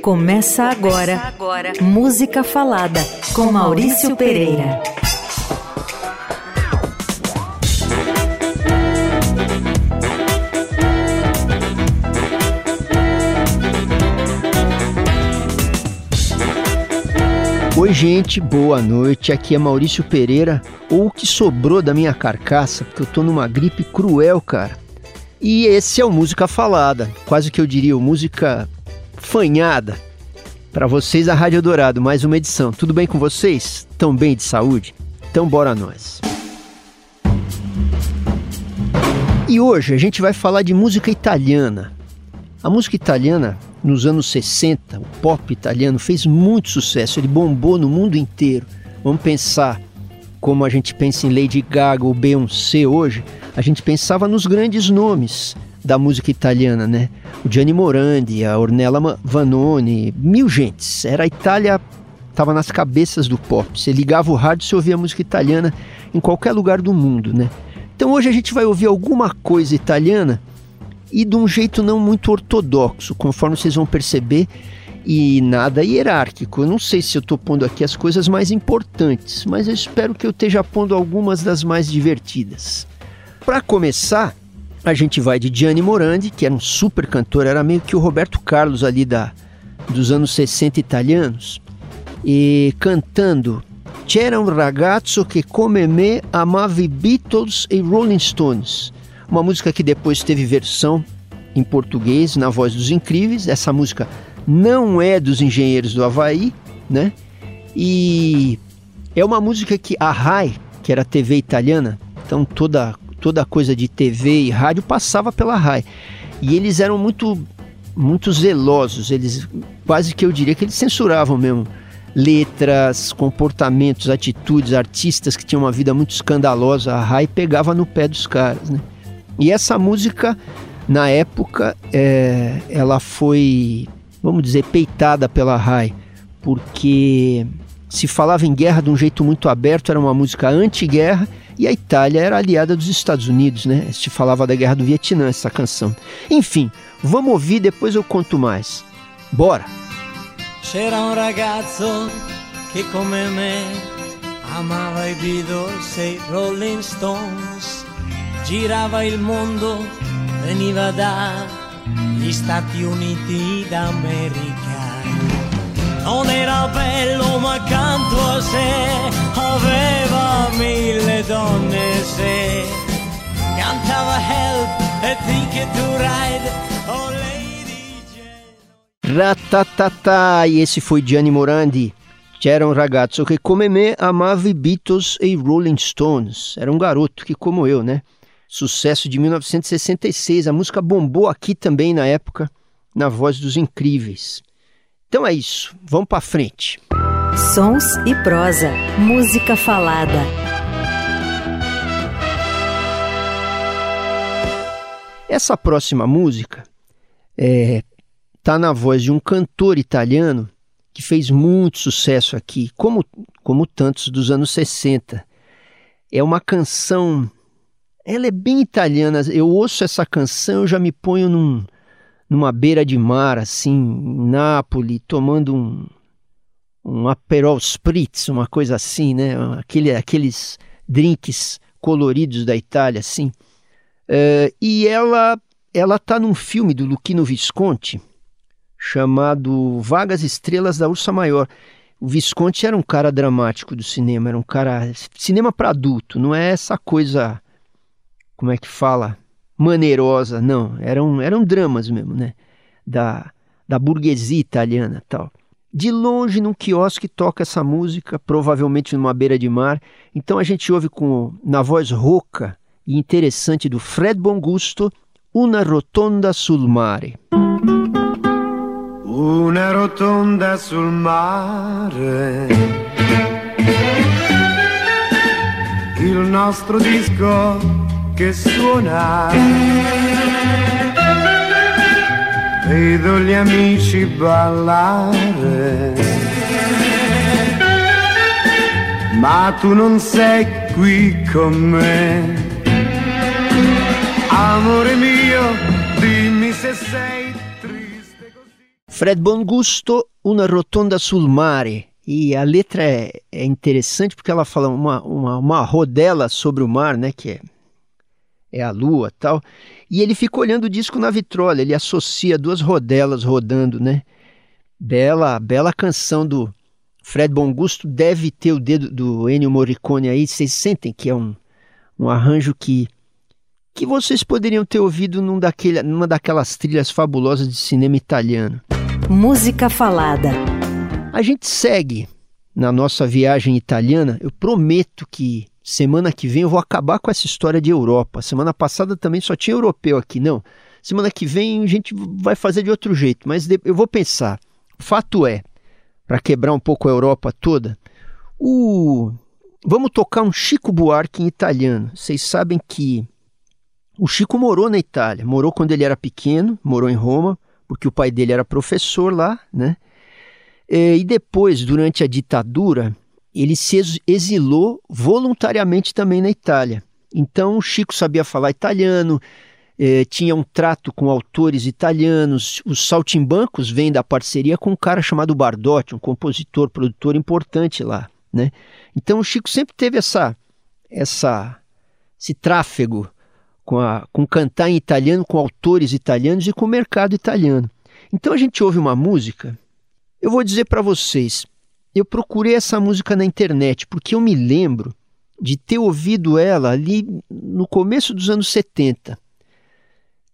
Começa agora, Começa agora. Música Falada com Maurício Pereira. Oi, gente, boa noite. Aqui é Maurício Pereira, ou o que sobrou da minha carcaça, porque eu tô numa gripe cruel, cara. E esse é o Música Falada, quase que eu diria o música fanhada. Para vocês, a Rádio Dourado, mais uma edição. Tudo bem com vocês? Tão bem de saúde? Então bora nós. E hoje a gente vai falar de música italiana. A música italiana, nos anos 60, o pop italiano fez muito sucesso, ele bombou no mundo inteiro. Vamos pensar como a gente pensa em Lady Gaga ou Beyoncé hoje, a gente pensava nos grandes nomes da música italiana, né? O Gianni Morandi, a Ornella Vanoni, mil gentes. Era a Itália, estava nas cabeças do pop. Você ligava o rádio e ouvia música italiana em qualquer lugar do mundo, né? Então hoje a gente vai ouvir alguma coisa italiana e de um jeito não muito ortodoxo, conforme vocês vão perceber, e nada hierárquico. Eu não sei se eu estou pondo aqui as coisas mais importantes, mas eu espero que eu esteja pondo algumas das mais divertidas. Para começar, a gente vai de Gianni Morandi, que era um super cantor, era meio que o Roberto Carlos ali da, dos anos 60 italianos, e cantando C'era un ragazzo che come me amava Beatles e Rolling Stones. Uma música que depois teve versão em português na voz dos Incríveis. Essa música não é dos Engenheiros do Havaí, né? E é uma música que a RAI, que era a TV italiana, então toda toda coisa de TV e rádio passava pela RAI. E eles eram muito muito zelosos, eles quase que eu diria que eles censuravam mesmo letras, comportamentos, atitudes, artistas que tinham uma vida muito escandalosa, a RAI pegava no pé dos caras, né? E essa música, na época, é, ela foi, vamos dizer, peitada pela RAI, porque se falava em guerra de um jeito muito aberto, era uma música anti-guerra, e a Itália era aliada dos Estados Unidos, né? Se falava da guerra do Vietnã, essa canção. Enfim, vamos ouvir, depois eu conto mais. Bora! C'era ragazzo come me amava i Beatles e Rolling Stones, girava il mondo, veniva Stati Uniti d'America non era bello ma accanto a sé aveva mille donne cantava help e ticket to ride oh lady Jane e esse foi Gianni Morandi C'era um ragazzo che come me amava Beatles e Rolling Stones. Era um garoto que, como eu, né? Sucesso de 1966. A música bombou aqui também na época, na voz dos incríveis. Então é isso, vamos para frente. Sons e prosa, música falada. Essa próxima música é, tá na voz de um cantor italiano que fez muito sucesso aqui, como, como tantos dos anos 60. É uma canção, ela é bem italiana. Eu ouço essa canção, eu já me ponho num, numa beira de mar, assim, em Nápoles, tomando um, um Aperol Spritz, uma coisa assim, né? Aquele, aqueles drinks coloridos da Itália, assim. Uh, e ela ela tá num filme do Luquino Visconti chamado Vagas Estrelas da Ursa Maior. O Visconti era um cara dramático do cinema, era um cara cinema para adulto, não é essa coisa como é que fala maneirosa, não. Eram, eram dramas mesmo, né? Da, da burguesia italiana tal. De longe, num quiosque, toca essa música, provavelmente numa beira de mar. Então a gente ouve com, na voz rouca e interessante do Fred Bongusto, Una rotonda sul mare. Una rotonda sul mare. Il nostro disco che suona. Vedo gli amici ballare. Ma tu non sei qui con me. Amore mio, dimmi se sei triste così. Fred Bongusto, Una Rotonda sul Mare. E a letra é, é interessante porque ela fala uma, uma, uma rodela sobre o mar, né? Que é, é a lua tal. E ele fica olhando o disco na vitrola, ele associa duas rodelas rodando, né? Bela, bela canção do Fred Bongusto, deve ter o dedo do Ennio Morricone aí, vocês sentem que é um, um arranjo que que vocês poderiam ter ouvido num daquele, numa daquelas trilhas fabulosas de cinema italiano. Música falada. A gente segue na nossa viagem italiana. Eu prometo que semana que vem eu vou acabar com essa história de Europa. Semana passada também só tinha europeu aqui, não. Semana que vem a gente vai fazer de outro jeito, mas eu vou pensar. Fato é, para quebrar um pouco a Europa toda, o vamos tocar um Chico Buarque em italiano. Vocês sabem que o Chico morou na Itália, morou quando ele era pequeno, morou em Roma, porque o pai dele era professor lá, né? E depois, durante a ditadura, ele se exilou voluntariamente também na Itália. Então, o Chico sabia falar italiano, eh, tinha um trato com autores italianos. Os Saltimbancos vêm da parceria com um cara chamado Bardotti, um compositor, produtor importante lá, né? Então, o Chico sempre teve essa, essa, esse tráfego com, a, com cantar em italiano, com autores italianos e com o mercado italiano. Então a gente ouve uma música, eu vou dizer para vocês, eu procurei essa música na internet porque eu me lembro de ter ouvido ela ali no começo dos anos 70.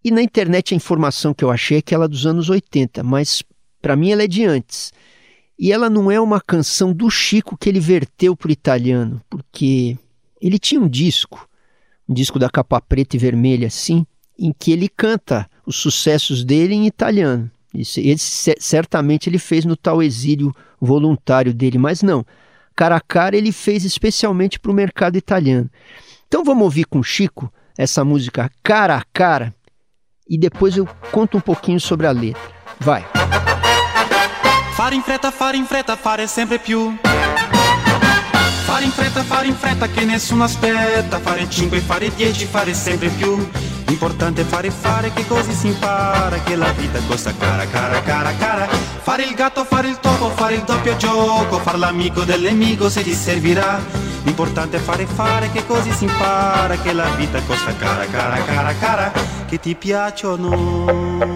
E na internet a informação que eu achei é que ela é dos anos 80, mas para mim ela é de antes. E ela não é uma canção do Chico que ele verteu para o italiano, porque ele tinha um disco um disco da capa preta e vermelha, assim, em que ele canta os sucessos dele em italiano. Isso, certamente ele fez no tal exílio voluntário dele, mas não. Cara a cara ele fez especialmente para o mercado italiano. Então vamos ouvir com Chico essa música Cara a Cara e depois eu conto um pouquinho sobre a letra. Vai. Fare in fretta, fare in fretta, fare sempre più. Fare in fretta, fare in fretta che nessuno aspetta Fare 5, fare 10, fare sempre più L'importante è fare fare che così si impara Che la vita costa cara, cara, cara, cara Fare il gatto, fare il topo, fare il doppio gioco Far l'amico dell'amico se ti servirà L'importante è fare fare che così si impara Che la vita costa cara, cara, cara, cara Che ti piacciono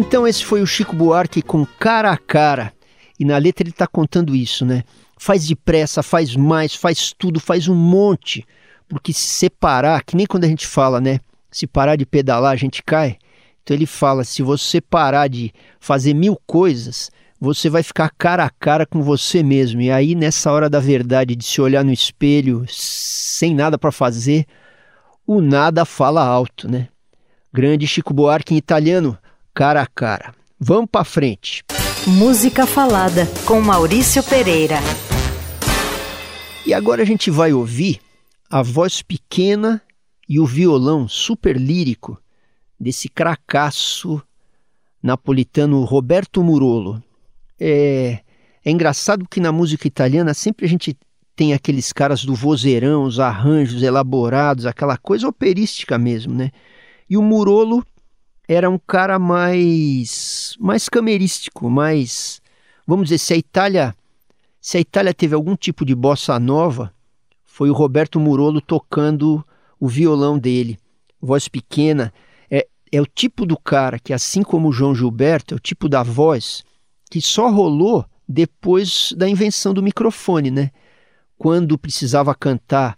Então esse foi o Chico Buarque com Cara a Cara. E na letra ele está contando isso, né? faz depressa, faz mais, faz tudo, faz um monte. Porque se separar, que nem quando a gente fala, né? Se parar de pedalar, a gente cai. Então ele fala: se você parar de fazer mil coisas, você vai ficar cara a cara com você mesmo. E aí, nessa hora da verdade, de se olhar no espelho sem nada para fazer, o nada fala alto, né? Grande Chico Buarque em italiano, cara a cara. Vamos para frente. Música Falada, com Maurício Pereira. E agora a gente vai ouvir a voz pequena e o violão super lírico desse cracaço napolitano Roberto Murolo. É, é engraçado que na música italiana sempre a gente tem aqueles caras do vozeirão, os arranjos elaborados, aquela coisa operística mesmo, né? E o Murolo era um cara mais mais camerístico, mais vamos dizer, se a Itália se a Itália teve algum tipo de bossa nova, foi o Roberto Murolo tocando o violão dele. Voz pequena, é, é o tipo do cara que, assim como o João Gilberto, é o tipo da voz que só rolou depois da invenção do microfone, né? Quando precisava cantar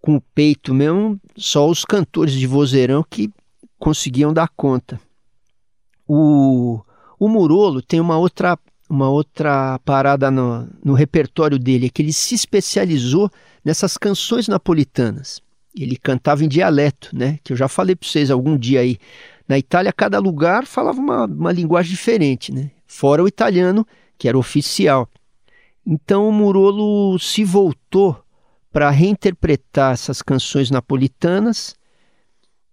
com o peito mesmo, só os cantores de vozeirão que conseguiam dar conta. O, o Murolo tem uma outra, uma outra parada no, no repertório dele, é que ele se especializou nessas canções napolitanas. Ele cantava em dialeto, né? Que eu já falei para vocês algum dia aí. Na Itália, cada lugar falava uma, uma linguagem diferente, né? Fora o italiano, que era oficial. Então o Murolo se voltou para reinterpretar essas canções napolitanas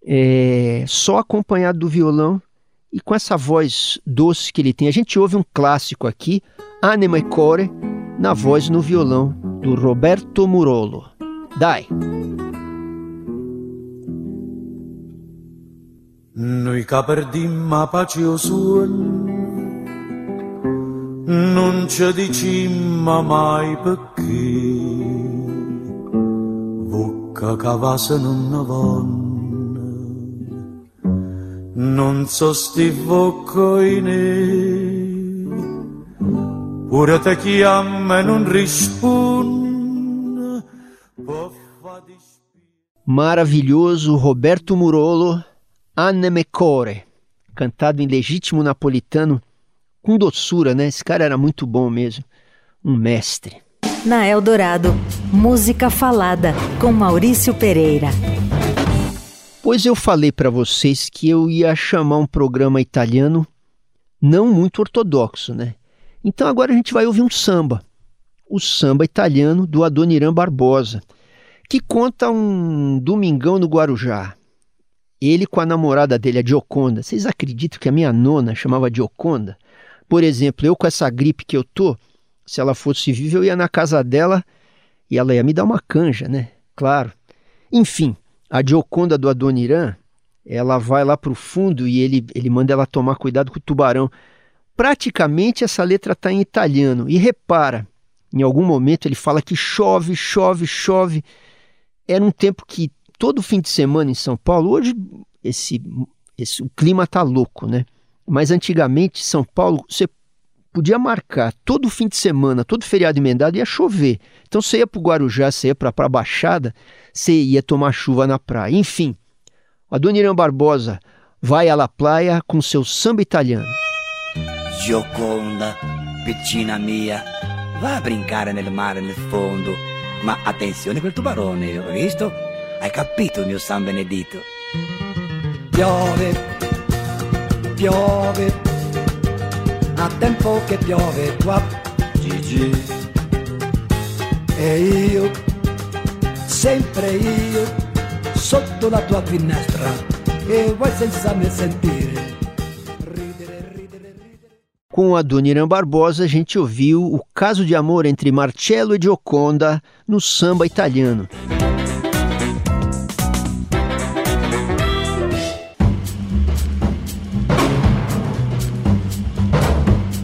é, só acompanhado do violão e com essa voz doce que ele tem. A gente ouve um clássico aqui, Anima e Core, na voz no violão do Roberto Murolo. Dai! Noi che perdimmo pace o suono, non ci dicimmo mai perché, bocca cavase non vanno, non so sti voccoine, pure te chiama e non risponde, Maravilhoso Roberto Murolo Anemecore, cantado em legítimo napolitano com doçura, né? Esse cara era muito bom mesmo, um mestre. Na Eldorado, música falada com Maurício Pereira. Pois eu falei para vocês que eu ia chamar um programa italiano não muito ortodoxo, né? Então agora a gente vai ouvir um samba, o samba italiano do Adoniran Barbosa, que conta um domingão no Guarujá. Ele com a namorada dele, a Gioconda. Vocês acreditam que a minha nona chamava Gioconda? Por exemplo, eu com essa gripe que eu tô, se ela fosse viva, eu ia na casa dela e ela ia me dar uma canja, né? Claro. Enfim, a Gioconda do Adoniran, ela vai lá pro fundo e ele, ele manda ela tomar cuidado com o tubarão. Praticamente essa letra está em italiano. E repara, em algum momento ele fala que chove, chove, chove. Era um tempo que todo fim de semana em São Paulo, hoje esse, esse, o clima tá louco, né? Mas antigamente, São Paulo, você podia marcar todo fim de semana, todo feriado emendado, ia chover. Então você ia para o Guarujá, você ia para a Baixada, você ia tomar chuva na praia. Enfim, a Dona Irã Barbosa vai à la praia com seu samba italiano. Gioconda, piccina mia, va a brincare nel mare nel fondo. Ma attenzione quel tubarone, ho visto? Hai capito, mio San Benedito? Piove, piove, a tempo che piove qua, Gigi. E io, sempre io, sotto la tua finestra, e vuoi senza me sentire. Ridere, ridere, ridere. Com a Dona Irã Barbosa, a gente ouviu o caso de amor entre Marcello e Gioconda no samba italiano.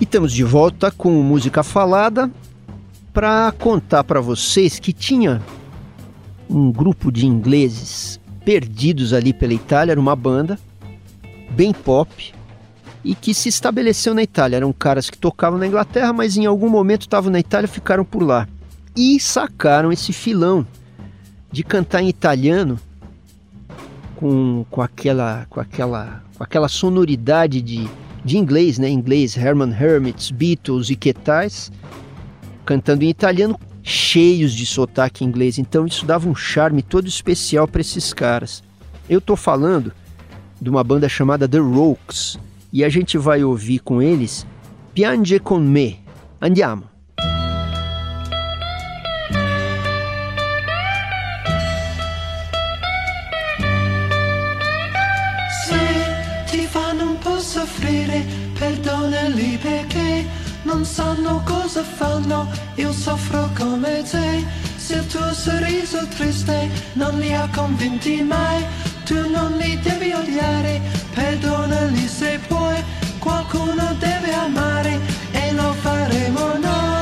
Estamos de volta com música falada para contar para vocês que tinha um grupo de ingleses perdidos ali pela Itália, era uma banda bem pop e que se estabeleceu na Itália. Eram caras que tocavam na Inglaterra, mas em algum momento estavam na Itália ficaram por lá. E sacaram esse filão de cantar em italiano com, com, aquela, com, aquela, com aquela sonoridade de de inglês, né? Inglês, Herman Hermits, Beatles e que tais, cantando em italiano, cheios de sotaque inglês. Então isso dava um charme todo especial para esses caras. Eu tô falando de uma banda chamada The Rokes e a gente vai ouvir com eles Piange con me. Andiamo. Fanno, io soffro come te. Se il tuo sorriso triste non li ha convinti mai, tu non li devi odiare, perdonali se puoi, qualcuno deve amare e lo faremo noi.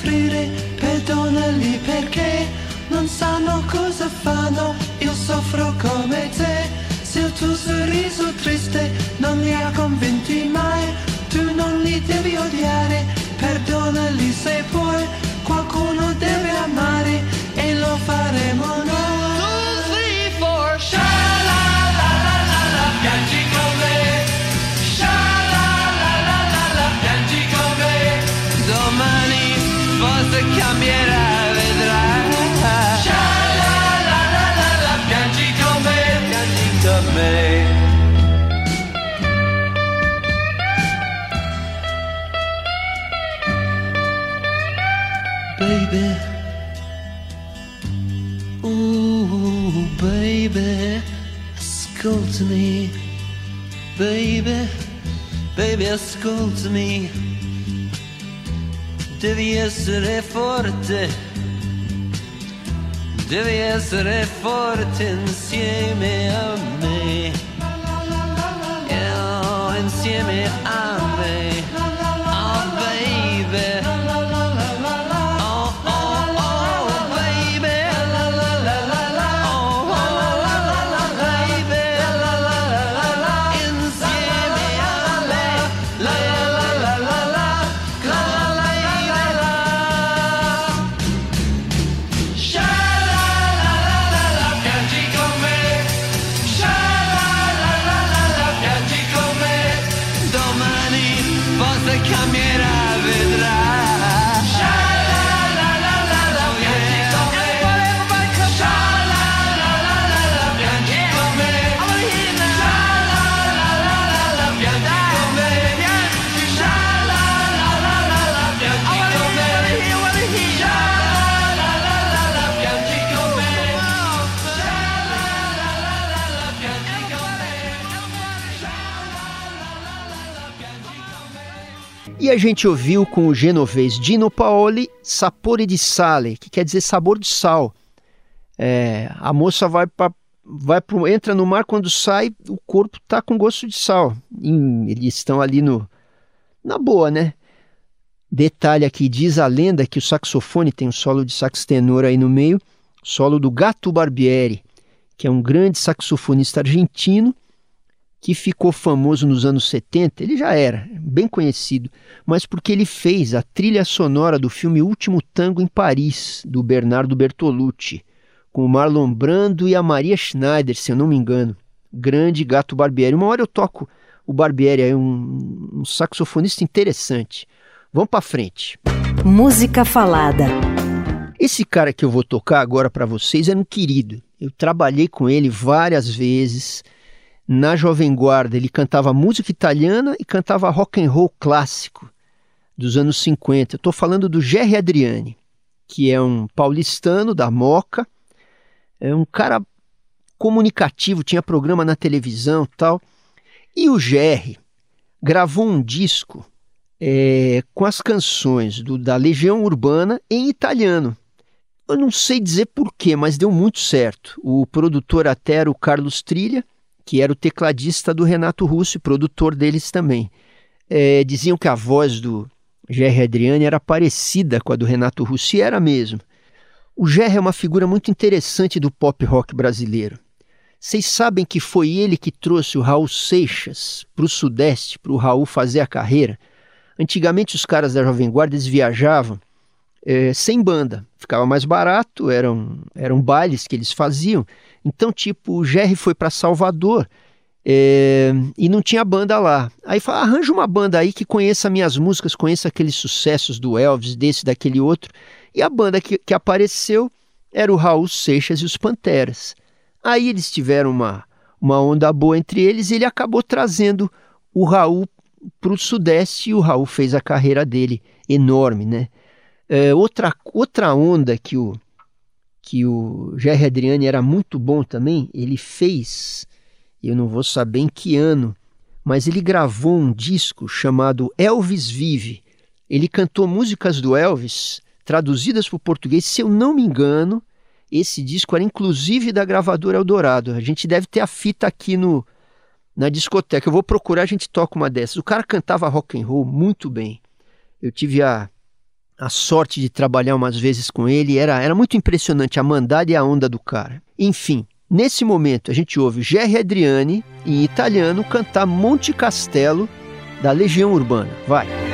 Soffrire, perdonali perché non sanno cosa fanno, io soffro come te. Se il tuo sorriso triste non li ha convinti mai, tu non li devi odiare, perdonali baby, ascoltami. Devi essere forte, devi essere forte insieme a me, a gente ouviu com o genovês Dino Paoli Sapore di Sale, que quer dizer sabor de sal. É, a moça vai para vai pro, entra no mar quando sai o corpo tá com gosto de sal. Eles estão ali no na boa né? Detalhe aqui diz a lenda que o saxofone tem um solo de sax tenor aí no meio solo do Gato Barbieri que é um grande saxofonista argentino que ficou famoso nos anos 70, ele já era bem conhecido, mas porque ele fez a trilha sonora do filme Último Tango em Paris, do Bernardo Bertolucci, com o Marlon Brando e a Maria Schneider, se eu não me engano. Grande gato Barbieri. Uma hora eu toco o Barbieri, é um, um saxofonista interessante. Vamos para frente. Música falada. Esse cara que eu vou tocar agora para vocês é um querido. Eu trabalhei com ele várias vezes na Jovem Guarda ele cantava música italiana e cantava rock and roll clássico dos anos 50. Estou falando do Gerry Adriani, que é um paulistano da Moca, é um cara comunicativo, tinha programa na televisão tal. E o Gerry gravou um disco é, com as canções do, da Legião Urbana em italiano. Eu não sei dizer porquê, mas deu muito certo. O produtor até era o Carlos Trilha, que era o tecladista do Renato Russo, produtor deles também. É, diziam que a voz do Jerry Adriani era parecida com a do Renato Russo, e era mesmo. O Jerry é uma figura muito interessante do pop rock brasileiro. Vocês sabem que foi ele que trouxe o Raul Seixas para o Sudeste, para o Raul fazer a carreira? Antigamente os caras da Jovem Guarda eles viajavam é, sem banda, ficava mais barato, eram, eram bailes que eles faziam, então, tipo, o Jerry foi para Salvador é, e não tinha banda lá. Aí fala, arranja uma banda aí que conheça minhas músicas, conheça aqueles sucessos do Elvis, desse, daquele outro. E a banda que, que apareceu era o Raul Seixas e os Panteras. Aí eles tiveram uma, uma onda boa entre eles e ele acabou trazendo o Raul para o Sudeste e o Raul fez a carreira dele enorme, né? É, outra, outra onda que o, que o Jerry Adriani era muito bom também, ele fez, eu não vou saber em que ano, mas ele gravou um disco chamado Elvis Vive. Ele cantou músicas do Elvis traduzidas para o português, se eu não me engano, esse disco era inclusive da gravadora Eldorado. A gente deve ter a fita aqui no na discoteca. Eu vou procurar, a gente toca uma dessas. O cara cantava rock and roll muito bem. Eu tive a a sorte de trabalhar umas vezes com ele, era, era muito impressionante a mandada e a onda do cara. Enfim, nesse momento a gente ouve Gerry Adriani, em italiano, cantar Monte Castelo da Legião Urbana. Vai!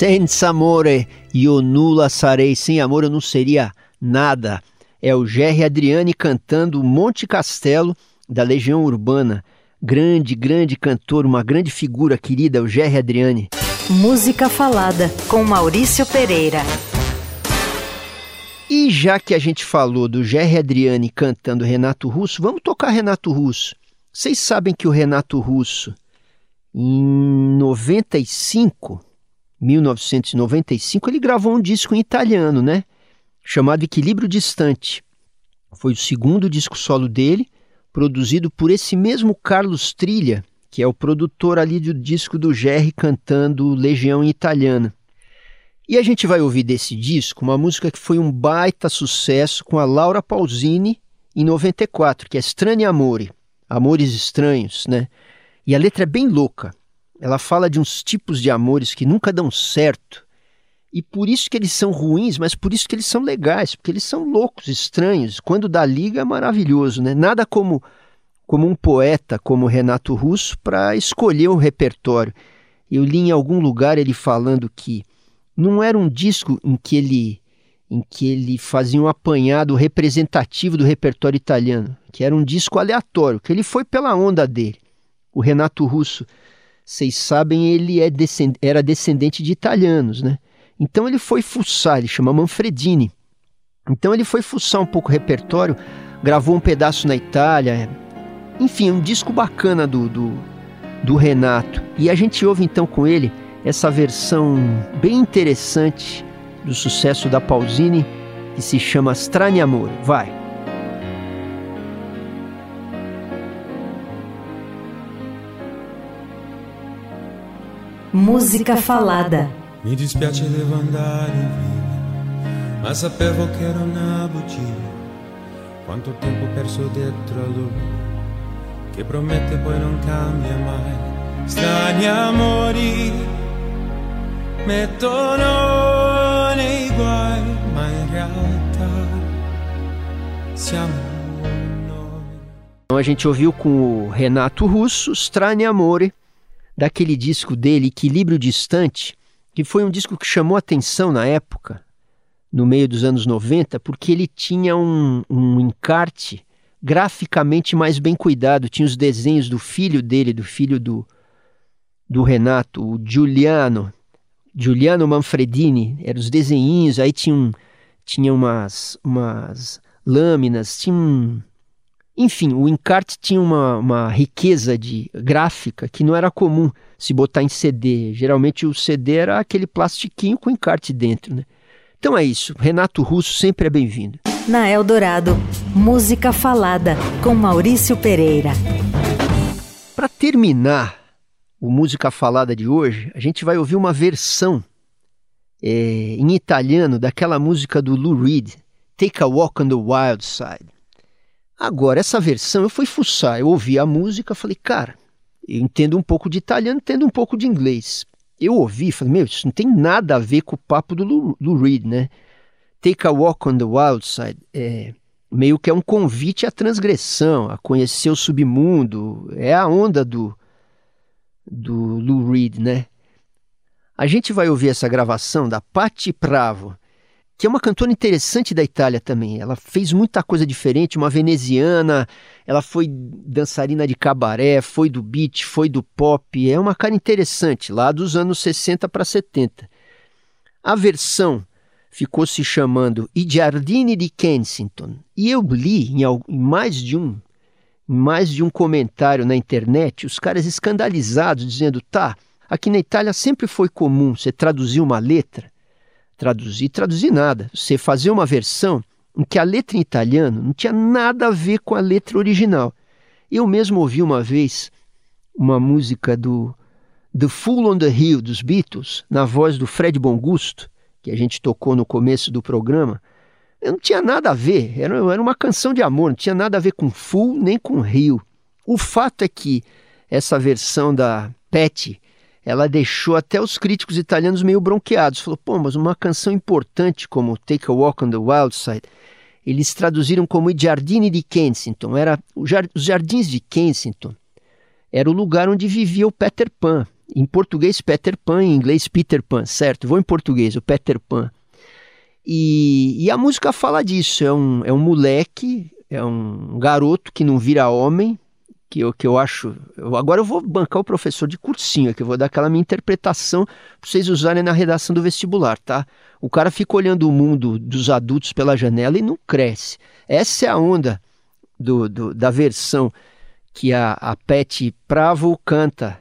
Senza amore io nulla sarei. Sem amor eu não seria nada. É o Gerry Adriani cantando Monte Castelo da Legião Urbana. Grande, grande cantor, uma grande figura querida, o Gerry Adriani. Música Falada, com Maurício Pereira. E já que a gente falou do Gerry Adriani cantando Renato Russo, vamos tocar Renato Russo. Vocês sabem que o Renato Russo, em 95, 1995, ele gravou um disco em italiano, né? Chamado Equilíbrio Distante. Foi o segundo disco solo dele, produzido por esse mesmo Carlos Trilha, que é o produtor ali do disco do Gerry cantando Legião em Italiana. E a gente vai ouvir desse disco uma música que foi um baita sucesso com a Laura Pausini em 94, que é Strani Amore, Amores Estranhos, né? E a letra é bem louca. Ela fala de uns tipos de amores que nunca dão certo. E por isso que eles são ruins, mas por isso que eles são legais, porque eles são loucos, estranhos. Quando dá liga é maravilhoso, né? Nada como como um poeta como Renato Russo para escolher um repertório. Eu li em algum lugar ele falando que não era um disco em que ele em que ele fazia um apanhado representativo do repertório italiano, que era um disco aleatório, que ele foi pela onda dele. O Renato Russo, vocês sabem, ele é descend era descendente de italianos, né? Então ele foi fuçar, ele chama Manfredini. Então ele foi fuçar um pouco o repertório, gravou um pedaço na Itália, enfim, um disco bacana do, do, do Renato. E a gente ouve então com ele essa versão bem interessante do sucesso da Pausini, que se chama Strani Amore. Vai! Música falada. Mi dispiace devo andare via, ma sapevo che era una bugia. Quanto tempo perso dietro a lui che promette poi non cambia mai. Strani amori mettono nei guai, ma in realtà siamo. Então a gente ouviu com o Renato Russo, Strani Amore, daquele disco dele, Equilíbrio Distante, que foi um disco que chamou atenção na época, no meio dos anos 90, porque ele tinha um, um encarte graficamente mais bem cuidado. Tinha os desenhos do filho dele, do filho do, do Renato, o Giuliano, Giuliano Manfredini, eram os desenhinhos, aí tinha, um, tinha umas, umas lâminas, tinha um... Enfim, o encarte tinha uma, uma riqueza de gráfica que não era comum se botar em CD. Geralmente o CD era aquele plastiquinho com encarte dentro, né? Então é isso. Renato Russo sempre é bem-vindo. Na Eldorado, música falada com Maurício Pereira. Para terminar o Música Falada de hoje, a gente vai ouvir uma versão é, em italiano daquela música do Lou Reed, Take a Walk on the Wild Side. Agora, essa versão eu fui fuçar, eu ouvi a música, falei, cara, eu entendo um pouco de italiano, entendo um pouco de inglês eu ouvi, falei, meu, isso não tem nada a ver com o papo do Lou, Reed, né? Take a Walk on the Wild Side, é, meio que é um convite à transgressão, a conhecer o submundo, é a onda do, do Lou Reed, né? A gente vai ouvir essa gravação da Patti Pravo, que é uma cantora interessante da Itália também. Ela fez muita coisa diferente, uma veneziana, ela foi dançarina de cabaré, foi do beat, foi do pop. É uma cara interessante, lá dos anos 60 para 70. A versão ficou se chamando I Giardini di Kensington. E eu li em, em mais de um em mais de um comentário na internet, os caras escandalizados dizendo: "Tá, aqui na Itália sempre foi comum você traduzir uma letra traduzir, traduzir nada. Você fazer uma versão em que a letra em italiano não tinha nada a ver com a letra original. Eu mesmo ouvi uma vez uma música do The Fool on the Hill dos Beatles, na voz do Fred Bongusto, que a gente tocou no começo do programa. Eu não tinha nada a ver, era, era uma canção de amor, não tinha nada a ver com Fool nem com Rio. O fato é que essa versão da Pet ela deixou até os críticos italianos meio bronqueados. Falou, pô, mas uma canção importante como Take a Walk on the Wild Side, eles traduziram como I Giardini di Kensington. Era os Jardins de Kensington. Era o lugar onde vivia o Peter Pan. Em português, Peter Pan, em inglês, Peter Pan, certo? Vou em português, o Peter Pan. E, e a música fala disso, é um, é um moleque, é um garoto que não vira homem, que eu, que eu acho. Eu, agora eu vou bancar o professor de cursinho, que eu vou dar aquela minha interpretação para vocês usarem na redação do vestibular, tá? O cara fica olhando o mundo dos adultos pela janela e não cresce. Essa é a onda do, do da versão que a, a Pet Pravo canta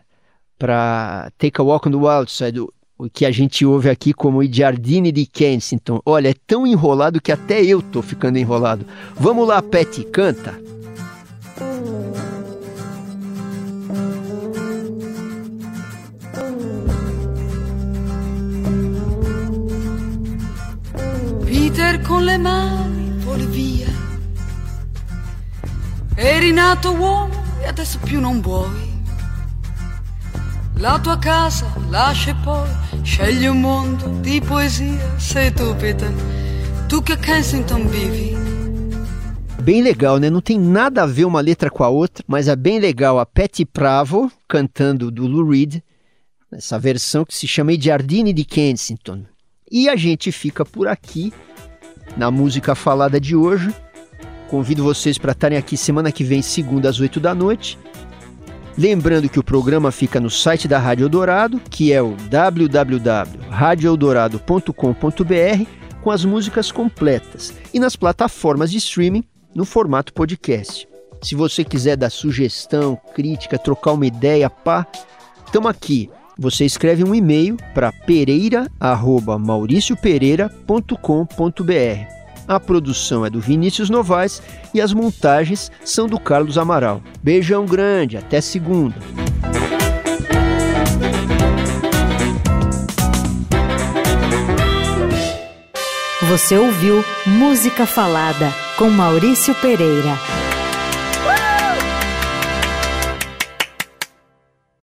para Take a Walk on the Wild Side, o que a gente ouve aqui como I Giardini di Kensington. Olha, é tão enrolado que até eu tô ficando enrolado. Vamos lá, Pet, canta. Peter con le mani voli via. Eri nato uomo e adesso più non vuoi. La tua casa lascia e poi scegli un mondo di poesia. Sei tu, Peter, tu que Kensington vivi. Bem legal, né? Não tem nada a ver uma letra com a outra, mas é bem legal a Patty Pravo cantando do Lou Reed, essa versão que se chama Giardini di Kensington. E a gente fica por aqui na música falada de hoje. Convido vocês para estarem aqui semana que vem, segunda às 8 da noite. Lembrando que o programa fica no site da Rádio Eldorado, que é o www.radioeldorado.com.br, com as músicas completas, e nas plataformas de streaming no formato podcast. Se você quiser dar sugestão, crítica, trocar uma ideia, pá, estamos aqui. Você escreve um e-mail para pereira@mauriciopereira.com.br. A produção é do Vinícius Novaes e as montagens são do Carlos Amaral. Beijão grande, até segunda. Você ouviu Música Falada com Maurício Pereira.